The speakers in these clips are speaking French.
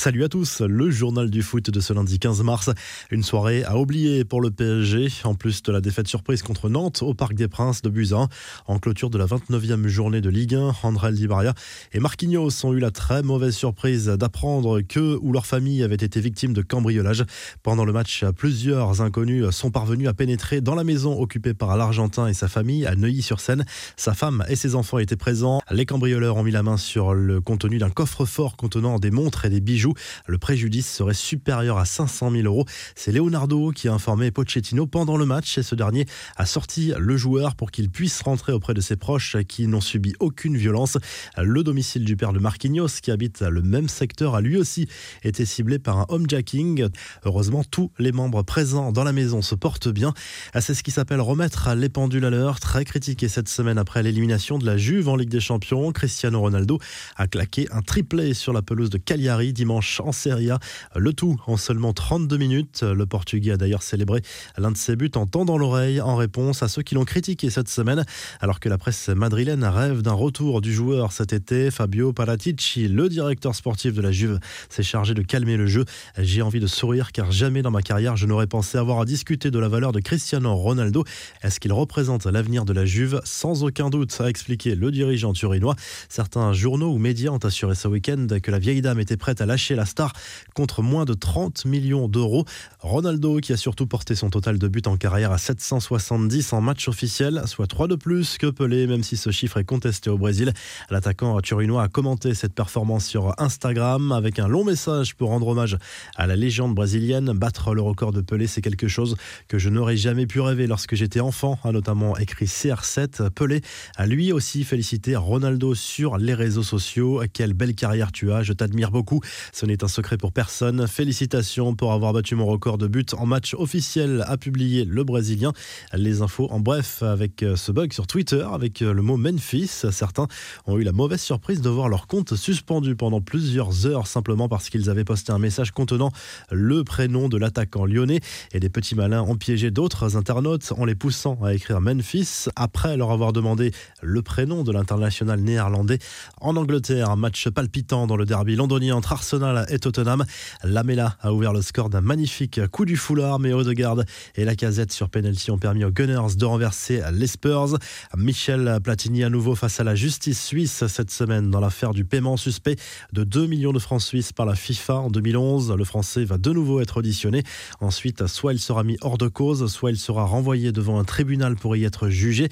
Salut à tous, le journal du foot de ce lundi 15 mars. Une soirée à oublier pour le PSG, en plus de la défaite surprise contre Nantes au Parc des Princes de Buzyn. En clôture de la 29e journée de Ligue 1, André Di Maria et Marquinhos ont eu la très mauvaise surprise d'apprendre que ou leur famille avait été victime de cambriolage. Pendant le match, plusieurs inconnus sont parvenus à pénétrer dans la maison occupée par l'Argentin et sa famille à Neuilly-sur-Seine. Sa femme et ses enfants étaient présents. Les cambrioleurs ont mis la main sur le contenu d'un coffre-fort contenant des montres et des bijoux le préjudice serait supérieur à 500 000 euros. C'est Leonardo qui a informé Pochettino pendant le match et ce dernier a sorti le joueur pour qu'il puisse rentrer auprès de ses proches qui n'ont subi aucune violence. Le domicile du père de Marquinhos, qui habite le même secteur, a lui aussi été ciblé par un homejacking. Heureusement, tous les membres présents dans la maison se portent bien. C'est ce qui s'appelle remettre les pendules à l'heure. Très critiqué cette semaine après l'élimination de la Juve en Ligue des Champions, Cristiano Ronaldo a claqué un triplé sur la pelouse de Cagliari dimanche en Serie A. Le tout en seulement 32 minutes. Le Portugais a d'ailleurs célébré l'un de ses buts en tendant l'oreille en réponse à ceux qui l'ont critiqué cette semaine. Alors que la presse madrilène rêve d'un retour du joueur cet été, Fabio Paratici, le directeur sportif de la Juve, s'est chargé de calmer le jeu. J'ai envie de sourire car jamais dans ma carrière je n'aurais pensé avoir à discuter de la valeur de Cristiano Ronaldo. Est-ce qu'il représente l'avenir de la Juve? Sans aucun doute, a expliqué le dirigeant turinois. Certains journaux ou médias ont assuré ce week-end que la vieille dame était prête à lâcher la star contre moins de 30 millions d'euros. Ronaldo qui a surtout porté son total de buts en carrière à 770 en match officiel, soit 3 de plus que Pelé, même si ce chiffre est contesté au Brésil. L'attaquant turinois a commenté cette performance sur Instagram avec un long message pour rendre hommage à la légende brésilienne. Battre le record de Pelé, c'est quelque chose que je n'aurais jamais pu rêver lorsque j'étais enfant, a notamment écrit CR7. Pelé a lui aussi félicité Ronaldo sur les réseaux sociaux. Quelle belle carrière tu as, je t'admire beaucoup. Ce n'est un secret pour personne. Félicitations pour avoir battu mon record de buts en match officiel, a publié le Brésilien. Les infos en bref avec euh, ce bug sur Twitter avec euh, le mot Memphis. Certains ont eu la mauvaise surprise de voir leur compte suspendu pendant plusieurs heures simplement parce qu'ils avaient posté un message contenant le prénom de l'attaquant lyonnais. Et des petits malins ont piégé d'autres internautes en les poussant à écrire Memphis après leur avoir demandé le prénom de l'international néerlandais. En Angleterre, un match palpitant dans le derby londonien entre Arsenal et Tottenham. Lamela a ouvert le score d'un magnifique coup du foulard, mais Odegaard et la casette sur penalty ont permis aux Gunners de renverser les Spurs. Michel Platini à nouveau face à la justice suisse cette semaine dans l'affaire du paiement suspect de 2 millions de francs suisses par la FIFA en 2011. Le Français va de nouveau être auditionné. Ensuite, soit il sera mis hors de cause, soit il sera renvoyé devant un tribunal pour y être jugé.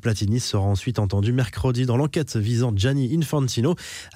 Platini sera ensuite entendu mercredi dans l'enquête visant Gianni Infantino.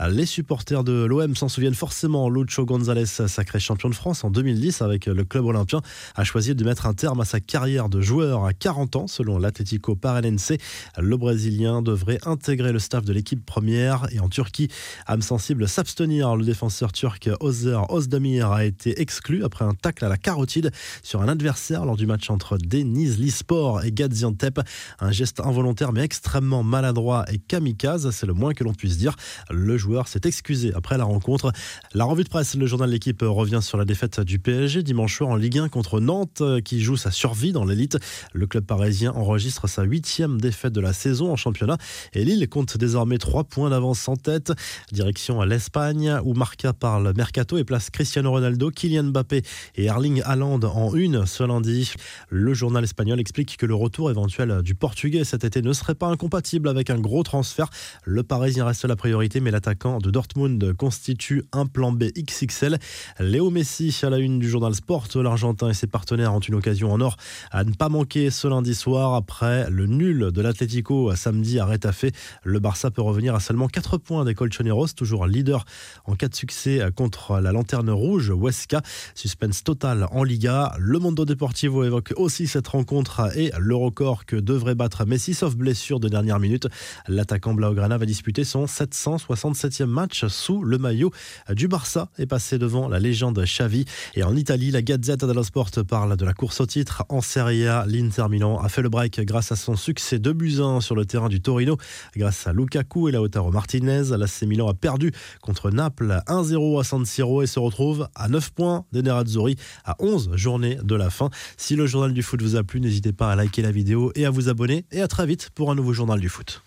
Les supporters de l'OM s'en souviennent forcément Lucho González, sacré champion de France en 2010 avec le club olympien, a choisi de mettre un terme à sa carrière de joueur à 40 ans selon l'Atlético Paranense. Le Brésilien devrait intégrer le staff de l'équipe première et en Turquie, âme sensible s'abstenir. Le défenseur turc Ozer Ozdemir a été exclu après un tacle à la carotide sur un adversaire lors du match entre Deniz Lisport et Gaziantep. Un geste involontaire mais extrêmement maladroit et kamikaze, c'est le moins que l'on puisse dire. Le joueur s'est excusé après la rencontre. La revue de presse, le journal l'équipe revient sur la défaite du PSG dimanche soir en Ligue 1 contre Nantes qui joue sa survie dans l'élite. Le club parisien enregistre sa huitième défaite de la saison en championnat et Lille compte désormais trois points d'avance en tête. Direction à l'Espagne où Marca parle mercato et place Cristiano Ronaldo, Kylian Mbappé et Erling Haaland en une ce lundi. Le journal espagnol explique que le retour éventuel du Portugais cet été ne serait pas incompatible avec un gros transfert. Le Parisien reste la priorité mais l'attaquant de Dortmund constitue un plan B XXL. Léo Messi à la une du journal Sport. L'Argentin et ses partenaires ont une occasion en or à ne pas manquer ce lundi soir après le nul de l'Atlético samedi à Retafe. Le Barça peut revenir à seulement 4 points des Colchoneros, toujours leader en cas de succès contre la lanterne rouge Huesca. Suspense total en Liga. Le Mondo Deportivo évoque aussi cette rencontre et le record que devrait battre Messi sauf blessure de dernière minute. L'attaquant Blaugrana va disputer son 767e match sous le maillot du Barça est passé devant la légende Xavi. Et en Italie, la Gazzetta dello Sport parle de la course au titre. En Serie A, l'Inter Milan a fait le break grâce à son succès de Buzyn sur le terrain du Torino. Grâce à Lukaku et Lautaro Martinez, l'AC Milan a perdu contre Naples 1-0 à San Siro et se retrouve à 9 points des Nerazzurri à 11 journées de la fin. Si le journal du foot vous a plu, n'hésitez pas à liker la vidéo et à vous abonner. Et à très vite pour un nouveau journal du foot.